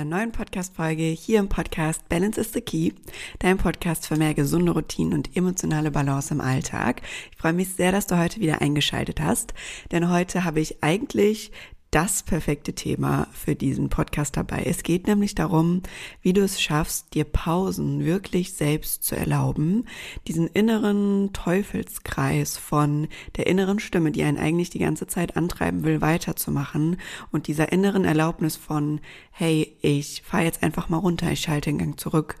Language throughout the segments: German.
einer neuen Podcast-Folge hier im Podcast Balance is the Key, dein Podcast für mehr gesunde Routinen und emotionale Balance im Alltag. Ich freue mich sehr, dass du heute wieder eingeschaltet hast, denn heute habe ich eigentlich das perfekte Thema für diesen Podcast dabei. Es geht nämlich darum, wie du es schaffst, dir Pausen wirklich selbst zu erlauben, diesen inneren Teufelskreis von der inneren Stimme, die einen eigentlich die ganze Zeit antreiben will, weiterzumachen und dieser inneren Erlaubnis von, hey, ich fahre jetzt einfach mal runter, ich schalte den Gang zurück,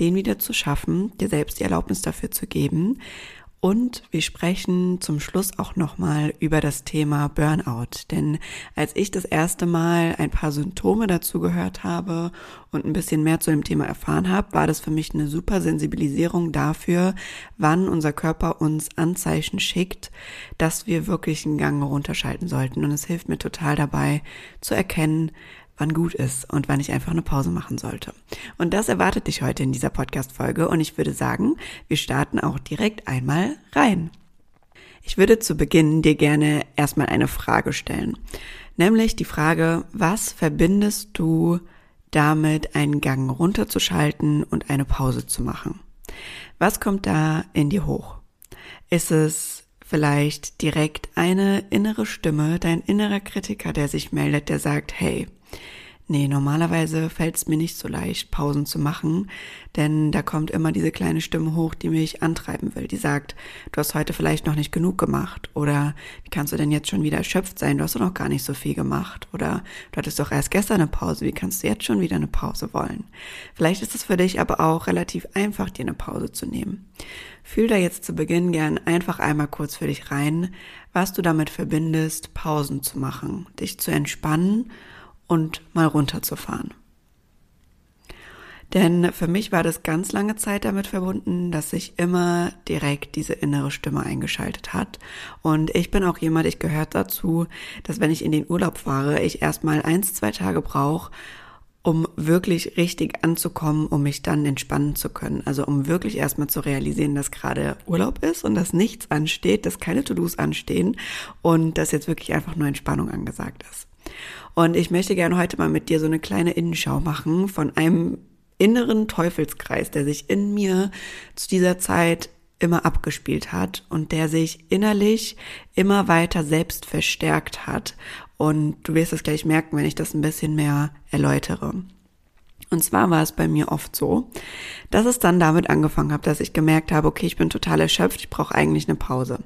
den wieder zu schaffen, dir selbst die Erlaubnis dafür zu geben und wir sprechen zum Schluss auch nochmal über das Thema Burnout. Denn als ich das erste Mal ein paar Symptome dazu gehört habe und ein bisschen mehr zu dem Thema erfahren habe, war das für mich eine super Sensibilisierung dafür, wann unser Körper uns Anzeichen schickt, dass wir wirklich einen Gang runterschalten sollten. Und es hilft mir total dabei zu erkennen, wann gut ist und wann ich einfach eine Pause machen sollte. Und das erwartet dich heute in dieser Podcast-Folge und ich würde sagen, wir starten auch direkt einmal rein. Ich würde zu Beginn dir gerne erstmal eine Frage stellen. Nämlich die Frage, was verbindest du damit, einen Gang runterzuschalten und eine Pause zu machen? Was kommt da in dir hoch? Ist es vielleicht direkt eine innere Stimme, dein innerer Kritiker, der sich meldet, der sagt, hey, Nee, normalerweise fällt es mir nicht so leicht, Pausen zu machen, denn da kommt immer diese kleine Stimme hoch, die mich antreiben will, die sagt, du hast heute vielleicht noch nicht genug gemacht oder wie kannst du denn jetzt schon wieder erschöpft sein, du hast doch noch gar nicht so viel gemacht oder du hattest doch erst gestern eine Pause, wie kannst du jetzt schon wieder eine Pause wollen? Vielleicht ist es für dich aber auch relativ einfach, dir eine Pause zu nehmen. Fühl da jetzt zu Beginn gern einfach einmal kurz für dich rein, was du damit verbindest, Pausen zu machen, dich zu entspannen und mal runterzufahren. Denn für mich war das ganz lange Zeit damit verbunden, dass sich immer direkt diese innere Stimme eingeschaltet hat. Und ich bin auch jemand, ich gehört dazu, dass wenn ich in den Urlaub fahre, ich erstmal eins, zwei Tage brauche, um wirklich richtig anzukommen, um mich dann entspannen zu können. Also um wirklich erstmal zu realisieren, dass gerade Urlaub ist und dass nichts ansteht, dass keine To-Dos anstehen und dass jetzt wirklich einfach nur Entspannung angesagt ist. Und ich möchte gerne heute mal mit dir so eine kleine Innenschau machen von einem inneren Teufelskreis, der sich in mir zu dieser Zeit immer abgespielt hat und der sich innerlich immer weiter selbst verstärkt hat. Und du wirst es gleich merken, wenn ich das ein bisschen mehr erläutere. Und zwar war es bei mir oft so, dass es dann damit angefangen habe, dass ich gemerkt habe, okay, ich bin total erschöpft, ich brauche eigentlich eine Pause.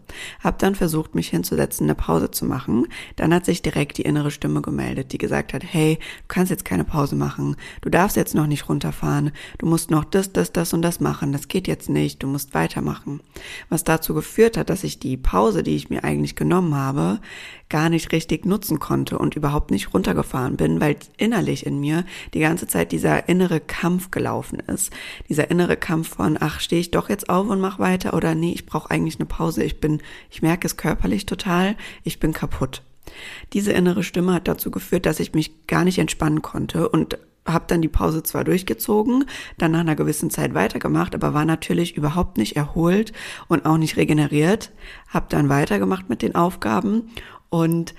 Hab dann versucht, mich hinzusetzen, eine Pause zu machen. Dann hat sich direkt die innere Stimme gemeldet, die gesagt hat, hey, du kannst jetzt keine Pause machen, du darfst jetzt noch nicht runterfahren, du musst noch das, das, das und das machen, das geht jetzt nicht, du musst weitermachen. Was dazu geführt hat, dass ich die Pause, die ich mir eigentlich genommen habe, gar nicht richtig nutzen konnte und überhaupt nicht runtergefahren bin, weil innerlich in mir die ganze Zeit dieser innere Kampf gelaufen ist. Dieser innere Kampf von, ach, stehe ich doch jetzt auf und mach weiter oder nee, ich brauche eigentlich eine Pause. Ich bin, ich merke es körperlich total, ich bin kaputt. Diese innere Stimme hat dazu geführt, dass ich mich gar nicht entspannen konnte und habe dann die Pause zwar durchgezogen, dann nach einer gewissen Zeit weitergemacht, aber war natürlich überhaupt nicht erholt und auch nicht regeneriert. Habe dann weitergemacht mit den Aufgaben und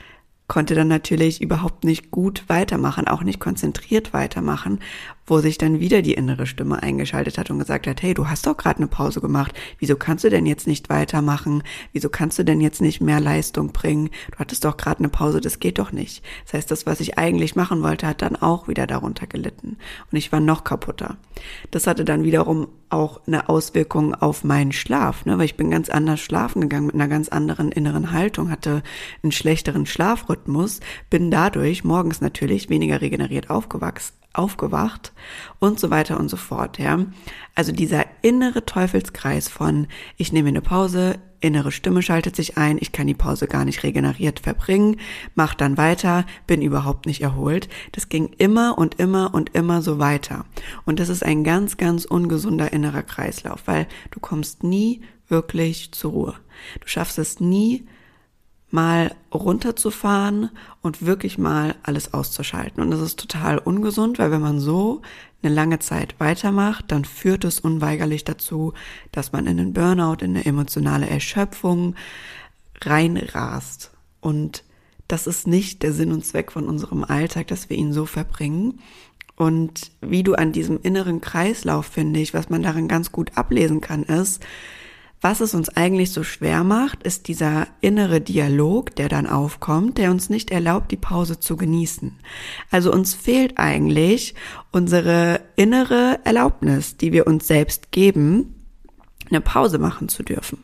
konnte dann natürlich überhaupt nicht gut weitermachen, auch nicht konzentriert weitermachen, wo sich dann wieder die innere Stimme eingeschaltet hat und gesagt hat, hey, du hast doch gerade eine Pause gemacht, wieso kannst du denn jetzt nicht weitermachen? Wieso kannst du denn jetzt nicht mehr Leistung bringen? Du hattest doch gerade eine Pause, das geht doch nicht. Das heißt, das, was ich eigentlich machen wollte, hat dann auch wieder darunter gelitten und ich war noch kaputter. Das hatte dann wiederum auch eine Auswirkung auf meinen Schlaf, ne? weil ich bin ganz anders schlafen gegangen mit einer ganz anderen inneren Haltung, hatte einen schlechteren Schlafrhythmus, bin dadurch morgens natürlich weniger regeneriert aufgewachsen, aufgewacht und so weiter und so fort, ja. Also dieser innere Teufelskreis von ich nehme eine Pause, innere Stimme schaltet sich ein, ich kann die Pause gar nicht regeneriert verbringen, mach dann weiter, bin überhaupt nicht erholt. Das ging immer und immer und immer so weiter. Und das ist ein ganz, ganz ungesunder innerer Kreislauf, weil du kommst nie wirklich zur Ruhe. Du schaffst es nie, mal runterzufahren und wirklich mal alles auszuschalten. Und das ist total ungesund, weil wenn man so eine lange Zeit weitermacht, dann führt es unweigerlich dazu, dass man in den Burnout, in eine emotionale Erschöpfung reinrast. Und das ist nicht der Sinn und Zweck von unserem Alltag, dass wir ihn so verbringen. Und wie du an diesem inneren Kreislauf, finde ich, was man darin ganz gut ablesen kann, ist, was es uns eigentlich so schwer macht, ist dieser innere Dialog, der dann aufkommt, der uns nicht erlaubt, die Pause zu genießen. Also uns fehlt eigentlich unsere innere Erlaubnis, die wir uns selbst geben, eine Pause machen zu dürfen.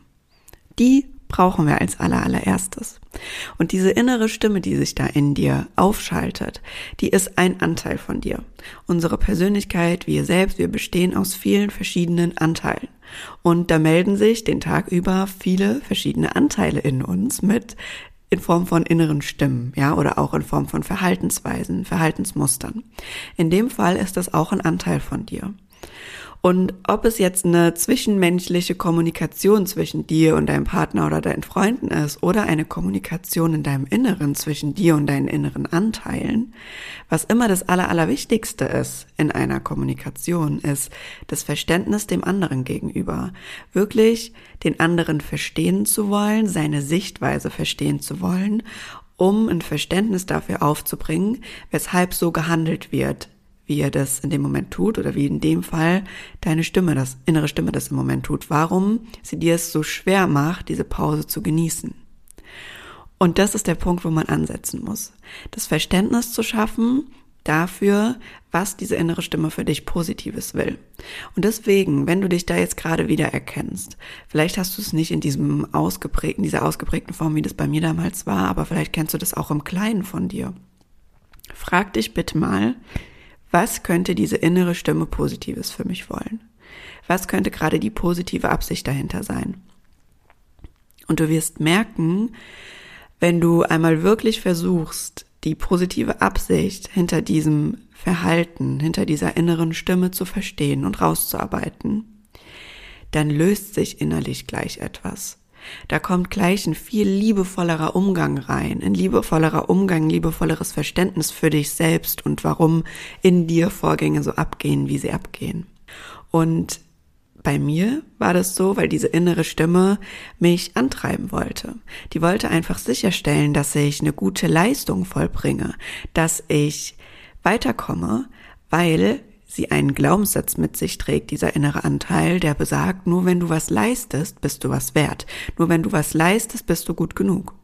Die brauchen wir als allerallererstes. Und diese innere Stimme, die sich da in dir aufschaltet, die ist ein Anteil von dir. Unsere Persönlichkeit, wir selbst, wir bestehen aus vielen verschiedenen Anteilen. Und da melden sich den Tag über viele verschiedene Anteile in uns mit in Form von inneren Stimmen, ja, oder auch in Form von Verhaltensweisen, Verhaltensmustern. In dem Fall ist das auch ein Anteil von dir. Und ob es jetzt eine zwischenmenschliche Kommunikation zwischen dir und deinem Partner oder deinen Freunden ist oder eine Kommunikation in deinem Inneren zwischen dir und deinen inneren Anteilen, was immer das Aller, Allerwichtigste ist in einer Kommunikation, ist das Verständnis dem anderen gegenüber. Wirklich den anderen verstehen zu wollen, seine Sichtweise verstehen zu wollen um ein Verständnis dafür aufzubringen, weshalb so gehandelt wird wie er das in dem Moment tut oder wie in dem Fall deine Stimme, das innere Stimme das im Moment tut. Warum sie dir es so schwer macht, diese Pause zu genießen. Und das ist der Punkt, wo man ansetzen muss. Das Verständnis zu schaffen dafür, was diese innere Stimme für dich Positives will. Und deswegen, wenn du dich da jetzt gerade wieder erkennst, vielleicht hast du es nicht in diesem ausgeprägten, dieser ausgeprägten Form, wie das bei mir damals war, aber vielleicht kennst du das auch im Kleinen von dir. Frag dich bitte mal, was könnte diese innere Stimme Positives für mich wollen? Was könnte gerade die positive Absicht dahinter sein? Und du wirst merken, wenn du einmal wirklich versuchst, die positive Absicht hinter diesem Verhalten, hinter dieser inneren Stimme zu verstehen und rauszuarbeiten, dann löst sich innerlich gleich etwas. Da kommt gleich ein viel liebevollerer Umgang rein, ein liebevollerer Umgang, liebevolleres Verständnis für dich selbst und warum in dir Vorgänge so abgehen, wie sie abgehen. Und bei mir war das so, weil diese innere Stimme mich antreiben wollte. Die wollte einfach sicherstellen, dass ich eine gute Leistung vollbringe, dass ich weiterkomme, weil sie einen Glaubenssatz mit sich trägt, dieser innere Anteil, der besagt, nur wenn du was leistest, bist du was wert. Nur wenn du was leistest, bist du gut genug.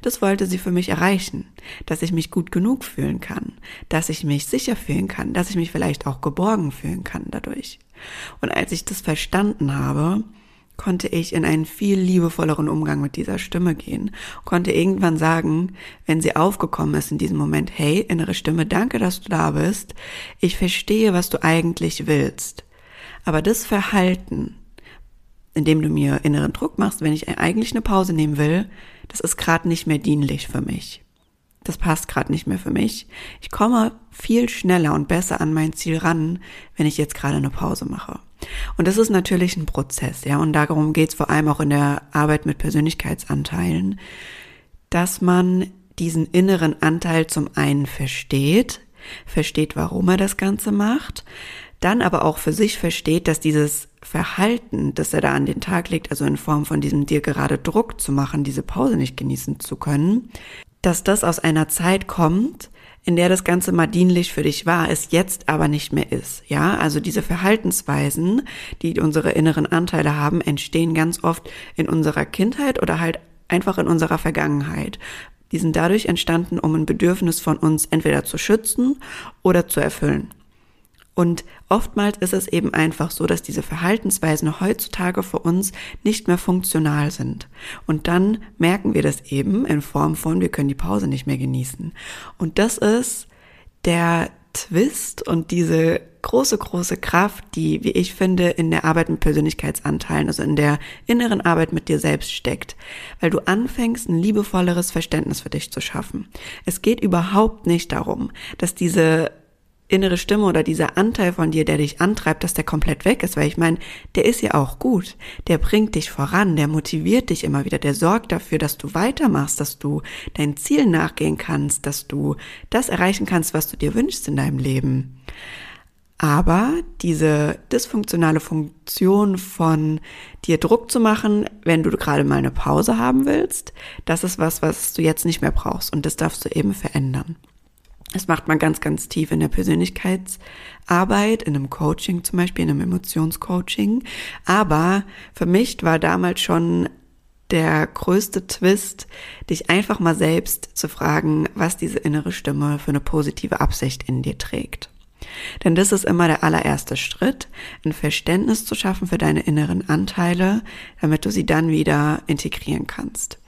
Das wollte sie für mich erreichen, dass ich mich gut genug fühlen kann, dass ich mich sicher fühlen kann, dass ich mich vielleicht auch geborgen fühlen kann dadurch. Und als ich das verstanden habe, konnte ich in einen viel liebevolleren Umgang mit dieser Stimme gehen, konnte irgendwann sagen, wenn sie aufgekommen ist in diesem Moment, hey, innere Stimme, danke, dass du da bist, ich verstehe, was du eigentlich willst. Aber das Verhalten, indem du mir inneren Druck machst, wenn ich eigentlich eine Pause nehmen will, das ist gerade nicht mehr dienlich für mich. Das passt gerade nicht mehr für mich. Ich komme viel schneller und besser an mein Ziel ran, wenn ich jetzt gerade eine Pause mache. Und das ist natürlich ein Prozess, ja, und darum geht es vor allem auch in der Arbeit mit Persönlichkeitsanteilen, dass man diesen inneren Anteil zum einen versteht, versteht, warum er das Ganze macht, dann aber auch für sich versteht, dass dieses Verhalten, das er da an den Tag legt, also in Form von diesem dir gerade Druck zu machen, diese Pause nicht genießen zu können, dass das aus einer Zeit kommt, in der das Ganze mal dienlich für dich war, es jetzt aber nicht mehr ist. Ja, also diese Verhaltensweisen, die unsere inneren Anteile haben, entstehen ganz oft in unserer Kindheit oder halt einfach in unserer Vergangenheit. Die sind dadurch entstanden, um ein Bedürfnis von uns entweder zu schützen oder zu erfüllen. Und oftmals ist es eben einfach so, dass diese Verhaltensweisen heutzutage für uns nicht mehr funktional sind. Und dann merken wir das eben in Form von, wir können die Pause nicht mehr genießen. Und das ist der Twist und diese große, große Kraft, die, wie ich finde, in der Arbeit mit Persönlichkeitsanteilen, also in der inneren Arbeit mit dir selbst steckt, weil du anfängst, ein liebevolleres Verständnis für dich zu schaffen. Es geht überhaupt nicht darum, dass diese innere Stimme oder dieser Anteil von dir, der dich antreibt, dass der komplett weg ist, weil ich meine, der ist ja auch gut, der bringt dich voran, der motiviert dich immer wieder, der sorgt dafür, dass du weitermachst, dass du deinen Zielen nachgehen kannst, dass du das erreichen kannst, was du dir wünschst in deinem Leben. Aber diese dysfunktionale Funktion von dir Druck zu machen, wenn du gerade mal eine Pause haben willst, das ist was, was du jetzt nicht mehr brauchst und das darfst du eben verändern. Das macht man ganz, ganz tief in der Persönlichkeitsarbeit, in einem Coaching zum Beispiel, in einem Emotionscoaching. Aber für mich war damals schon der größte Twist, dich einfach mal selbst zu fragen, was diese innere Stimme für eine positive Absicht in dir trägt. Denn das ist immer der allererste Schritt, ein Verständnis zu schaffen für deine inneren Anteile, damit du sie dann wieder integrieren kannst.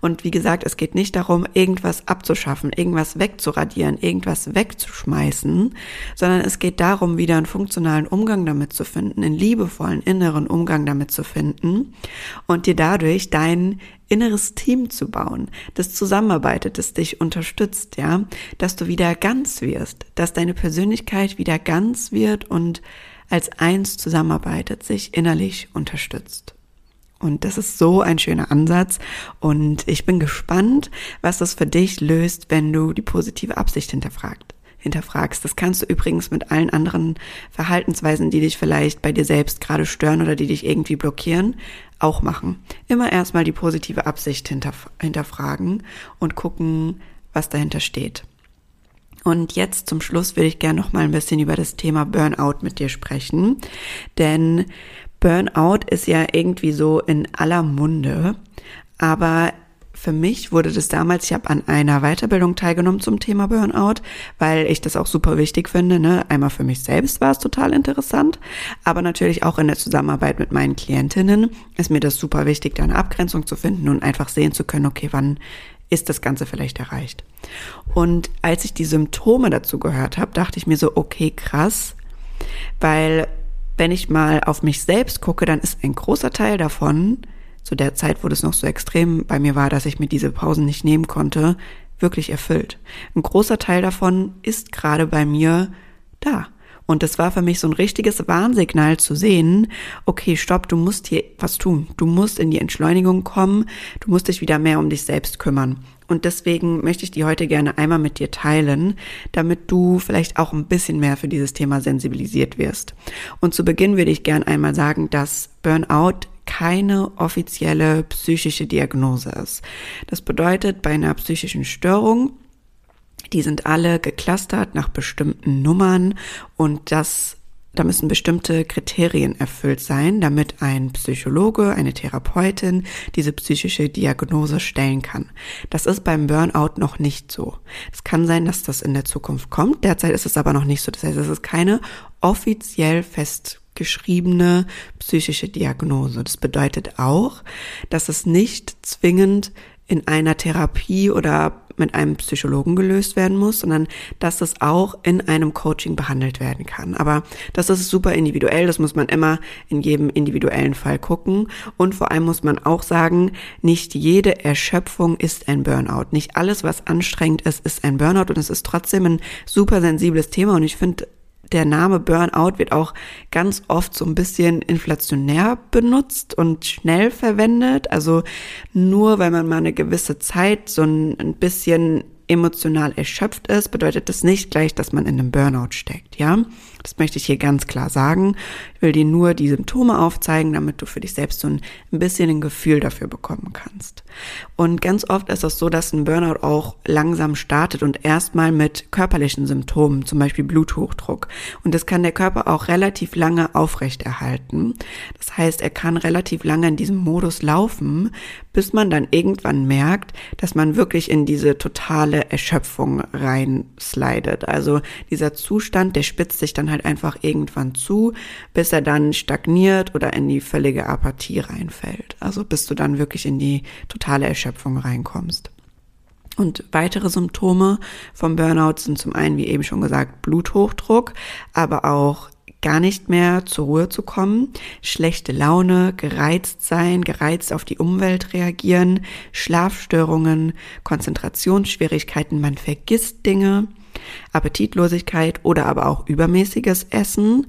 Und wie gesagt, es geht nicht darum, irgendwas abzuschaffen, irgendwas wegzuradieren, irgendwas wegzuschmeißen, sondern es geht darum, wieder einen funktionalen Umgang damit zu finden, einen liebevollen inneren Umgang damit zu finden und dir dadurch dein inneres Team zu bauen, das zusammenarbeitet, das dich unterstützt, ja, dass du wieder ganz wirst, dass deine Persönlichkeit wieder ganz wird und als eins zusammenarbeitet, sich innerlich unterstützt. Und das ist so ein schöner Ansatz und ich bin gespannt, was das für dich löst, wenn du die positive Absicht hinterfragt hinterfragst. Das kannst du übrigens mit allen anderen Verhaltensweisen, die dich vielleicht bei dir selbst gerade stören oder die dich irgendwie blockieren, auch machen. Immer erstmal die positive Absicht hinterf hinterfragen und gucken, was dahinter steht. Und jetzt zum Schluss will ich gerne noch mal ein bisschen über das Thema Burnout mit dir sprechen, denn Burnout ist ja irgendwie so in aller Munde, aber für mich wurde das damals, ich habe an einer Weiterbildung teilgenommen zum Thema Burnout, weil ich das auch super wichtig finde. Ne? Einmal für mich selbst war es total interessant, aber natürlich auch in der Zusammenarbeit mit meinen Klientinnen ist mir das super wichtig, da eine Abgrenzung zu finden und einfach sehen zu können, okay, wann ist das Ganze vielleicht erreicht. Und als ich die Symptome dazu gehört habe, dachte ich mir so, okay, krass, weil wenn ich mal auf mich selbst gucke, dann ist ein großer Teil davon zu der Zeit, wo das noch so extrem bei mir war, dass ich mir diese Pausen nicht nehmen konnte, wirklich erfüllt. Ein großer Teil davon ist gerade bei mir da. Und das war für mich so ein richtiges Warnsignal zu sehen, okay, stopp, du musst hier was tun. Du musst in die Entschleunigung kommen, du musst dich wieder mehr um dich selbst kümmern. Und deswegen möchte ich die heute gerne einmal mit dir teilen, damit du vielleicht auch ein bisschen mehr für dieses Thema sensibilisiert wirst. Und zu Beginn würde ich gerne einmal sagen, dass Burnout keine offizielle psychische Diagnose ist. Das bedeutet, bei einer psychischen Störung, die sind alle geclustert nach bestimmten Nummern und das da müssen bestimmte Kriterien erfüllt sein, damit ein Psychologe, eine Therapeutin diese psychische Diagnose stellen kann. Das ist beim Burnout noch nicht so. Es kann sein, dass das in der Zukunft kommt. Derzeit ist es aber noch nicht so. Das heißt, es ist keine offiziell fest geschriebene psychische Diagnose. Das bedeutet auch, dass es nicht zwingend in einer Therapie oder mit einem Psychologen gelöst werden muss, sondern dass es auch in einem Coaching behandelt werden kann. Aber das ist super individuell, das muss man immer in jedem individuellen Fall gucken. Und vor allem muss man auch sagen, nicht jede Erschöpfung ist ein Burnout. Nicht alles, was anstrengend ist, ist ein Burnout und es ist trotzdem ein super sensibles Thema und ich finde der Name Burnout wird auch ganz oft so ein bisschen inflationär benutzt und schnell verwendet. Also nur weil man mal eine gewisse Zeit so ein, bisschen emotional erschöpft ist, bedeutet das nicht gleich, dass man in einem Burnout steckt, ja? Das möchte ich hier ganz klar sagen. Ich will dir nur die Symptome aufzeigen, damit du für dich selbst so ein bisschen ein Gefühl dafür bekommen kannst. Und ganz oft ist es so, dass ein Burnout auch langsam startet und erstmal mit körperlichen Symptomen, zum Beispiel Bluthochdruck. Und das kann der Körper auch relativ lange aufrechterhalten. Das heißt, er kann relativ lange in diesem Modus laufen, bis man dann irgendwann merkt, dass man wirklich in diese totale Erschöpfung reinslidet. Also dieser Zustand, der spitzt sich dann halt einfach irgendwann zu, bis er dann stagniert oder in die völlige Apathie reinfällt. Also bis du dann wirklich in die totale Erschöpfung reinkommst. Und weitere Symptome vom Burnout sind zum einen, wie eben schon gesagt, Bluthochdruck, aber auch gar nicht mehr zur Ruhe zu kommen, schlechte Laune, gereizt sein, gereizt auf die Umwelt reagieren, Schlafstörungen, Konzentrationsschwierigkeiten, man vergisst Dinge, Appetitlosigkeit oder aber auch übermäßiges Essen,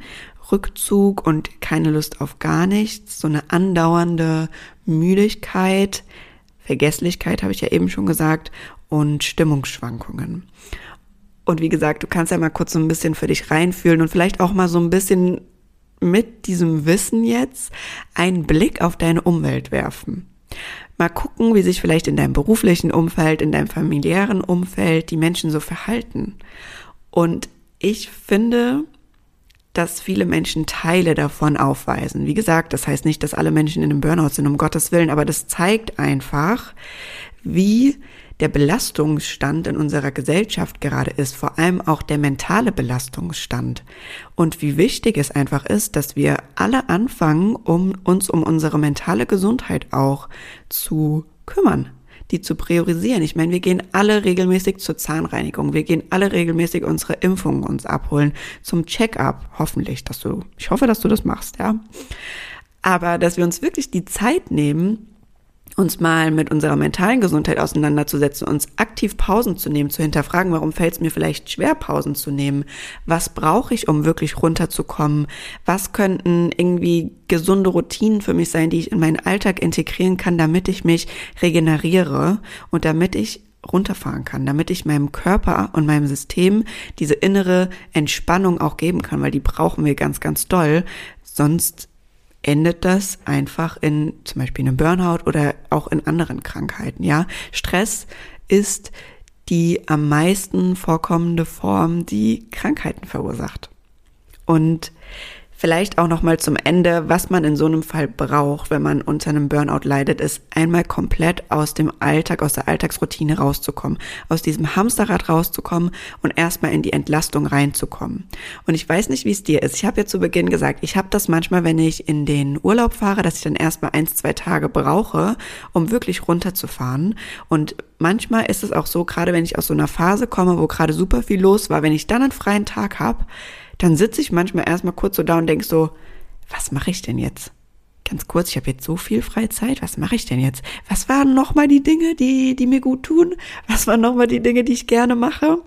Rückzug und keine Lust auf gar nichts, so eine andauernde Müdigkeit, Vergesslichkeit habe ich ja eben schon gesagt und Stimmungsschwankungen. Und wie gesagt, du kannst ja mal kurz so ein bisschen für dich reinfühlen und vielleicht auch mal so ein bisschen mit diesem Wissen jetzt einen Blick auf deine Umwelt werfen. Mal gucken, wie sich vielleicht in deinem beruflichen Umfeld, in deinem familiären Umfeld die Menschen so verhalten. Und ich finde, dass viele Menschen Teile davon aufweisen. Wie gesagt, das heißt nicht, dass alle Menschen in einem Burnout sind, um Gottes Willen, aber das zeigt einfach, wie der Belastungsstand in unserer Gesellschaft gerade ist, vor allem auch der mentale Belastungsstand und wie wichtig es einfach ist, dass wir alle anfangen, um uns um unsere mentale Gesundheit auch zu kümmern die zu priorisieren. Ich meine, wir gehen alle regelmäßig zur Zahnreinigung. Wir gehen alle regelmäßig unsere Impfungen uns abholen zum Check-up. Hoffentlich, dass du, ich hoffe, dass du das machst, ja. Aber dass wir uns wirklich die Zeit nehmen, uns mal mit unserer mentalen Gesundheit auseinanderzusetzen, uns aktiv Pausen zu nehmen, zu hinterfragen, warum fällt es mir vielleicht schwer, Pausen zu nehmen? Was brauche ich, um wirklich runterzukommen? Was könnten irgendwie gesunde Routinen für mich sein, die ich in meinen Alltag integrieren kann, damit ich mich regeneriere und damit ich runterfahren kann, damit ich meinem Körper und meinem System diese innere Entspannung auch geben kann, weil die brauchen wir ganz, ganz doll. Sonst endet das einfach in zum Beispiel einem Burnout oder auch in anderen Krankheiten. Ja, Stress ist die am meisten vorkommende Form, die Krankheiten verursacht. Und Vielleicht auch noch mal zum Ende, was man in so einem Fall braucht, wenn man unter einem Burnout leidet, ist einmal komplett aus dem Alltag, aus der Alltagsroutine rauszukommen, aus diesem Hamsterrad rauszukommen und erstmal in die Entlastung reinzukommen. Und ich weiß nicht, wie es dir ist. Ich habe ja zu Beginn gesagt, ich habe das manchmal, wenn ich in den Urlaub fahre, dass ich dann erstmal eins, zwei Tage brauche, um wirklich runterzufahren. Und manchmal ist es auch so, gerade wenn ich aus so einer Phase komme, wo gerade super viel los war, wenn ich dann einen freien Tag habe, dann sitze ich manchmal erstmal kurz so da und denke so, was mache ich denn jetzt? Ganz kurz, ich habe jetzt so viel Freizeit, was mache ich denn jetzt? Was waren nochmal die Dinge, die, die mir gut tun? Was waren nochmal die Dinge, die ich gerne mache?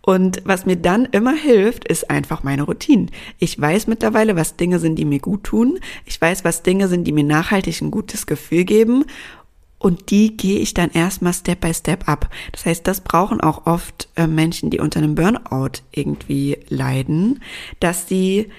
Und was mir dann immer hilft, ist einfach meine Routine. Ich weiß mittlerweile, was Dinge sind, die mir gut tun. Ich weiß, was Dinge sind, die mir nachhaltig ein gutes Gefühl geben. Und die gehe ich dann erstmal Step by Step ab. Das heißt, das brauchen auch oft äh, Menschen, die unter einem Burnout irgendwie leiden, dass sie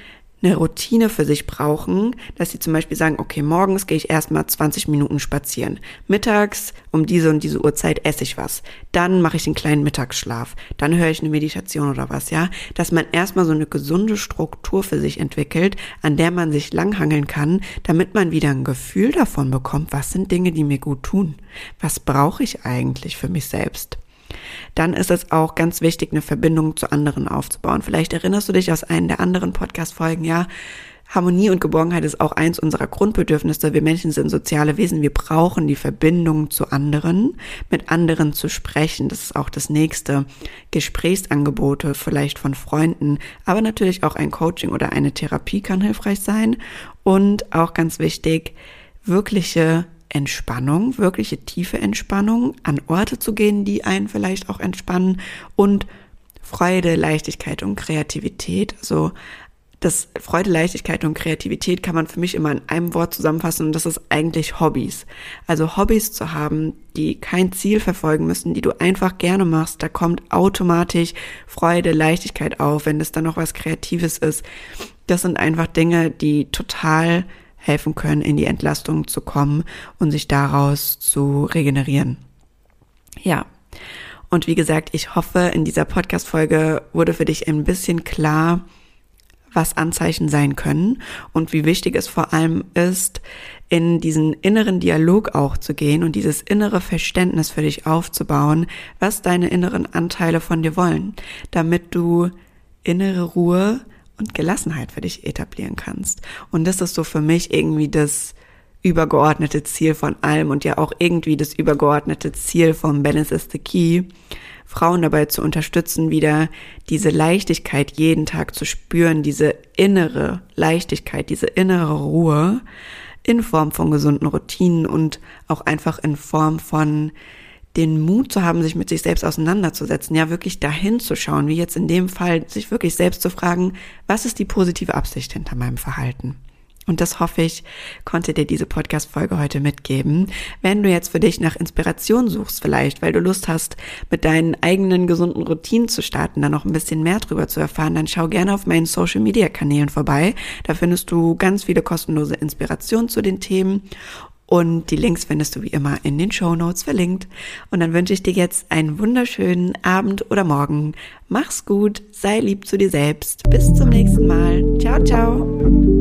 eine Routine für sich brauchen, dass sie zum Beispiel sagen, okay, morgens gehe ich erstmal 20 Minuten spazieren. Mittags um diese und diese Uhrzeit esse ich was. Dann mache ich einen kleinen Mittagsschlaf. Dann höre ich eine Meditation oder was, ja. Dass man erstmal so eine gesunde Struktur für sich entwickelt, an der man sich langhangeln kann, damit man wieder ein Gefühl davon bekommt, was sind Dinge, die mir gut tun. Was brauche ich eigentlich für mich selbst? Dann ist es auch ganz wichtig, eine Verbindung zu anderen aufzubauen. Vielleicht erinnerst du dich aus einem der anderen Podcast-Folgen, ja, Harmonie und Geborgenheit ist auch eins unserer Grundbedürfnisse. Wir Menschen sind soziale Wesen. Wir brauchen die Verbindung zu anderen, mit anderen zu sprechen. Das ist auch das nächste. Gesprächsangebote, vielleicht von Freunden, aber natürlich auch ein Coaching oder eine Therapie kann hilfreich sein. Und auch ganz wichtig, wirkliche Entspannung, wirkliche tiefe Entspannung, an Orte zu gehen, die einen vielleicht auch entspannen und Freude, Leichtigkeit und Kreativität. Also das Freude, Leichtigkeit und Kreativität kann man für mich immer in einem Wort zusammenfassen und das ist eigentlich Hobbys. Also Hobbys zu haben, die kein Ziel verfolgen müssen, die du einfach gerne machst, da kommt automatisch Freude, Leichtigkeit auf, wenn es dann noch was Kreatives ist. Das sind einfach Dinge, die total helfen können, in die Entlastung zu kommen und sich daraus zu regenerieren. Ja. Und wie gesagt, ich hoffe, in dieser Podcast-Folge wurde für dich ein bisschen klar, was Anzeichen sein können und wie wichtig es vor allem ist, in diesen inneren Dialog auch zu gehen und dieses innere Verständnis für dich aufzubauen, was deine inneren Anteile von dir wollen, damit du innere Ruhe und Gelassenheit für dich etablieren kannst. Und das ist so für mich irgendwie das übergeordnete Ziel von allem und ja auch irgendwie das übergeordnete Ziel vom Balance is the Key, Frauen dabei zu unterstützen, wieder diese Leichtigkeit jeden Tag zu spüren, diese innere Leichtigkeit, diese innere Ruhe in Form von gesunden Routinen und auch einfach in Form von den Mut zu haben, sich mit sich selbst auseinanderzusetzen, ja wirklich dahin zu schauen, wie jetzt in dem Fall, sich wirklich selbst zu fragen, was ist die positive Absicht hinter meinem Verhalten? Und das hoffe ich, konnte dir diese Podcast-Folge heute mitgeben. Wenn du jetzt für dich nach Inspiration suchst, vielleicht, weil du Lust hast, mit deinen eigenen gesunden Routinen zu starten, da noch ein bisschen mehr drüber zu erfahren, dann schau gerne auf meinen Social-Media-Kanälen vorbei. Da findest du ganz viele kostenlose Inspirationen zu den Themen Und die Links findest du wie immer in den Show Notes verlinkt. Und dann wünsche ich dir jetzt einen wunderschönen Abend oder Morgen. Mach's gut, sei lieb zu dir selbst. Bis zum nächsten Mal. Ciao, ciao.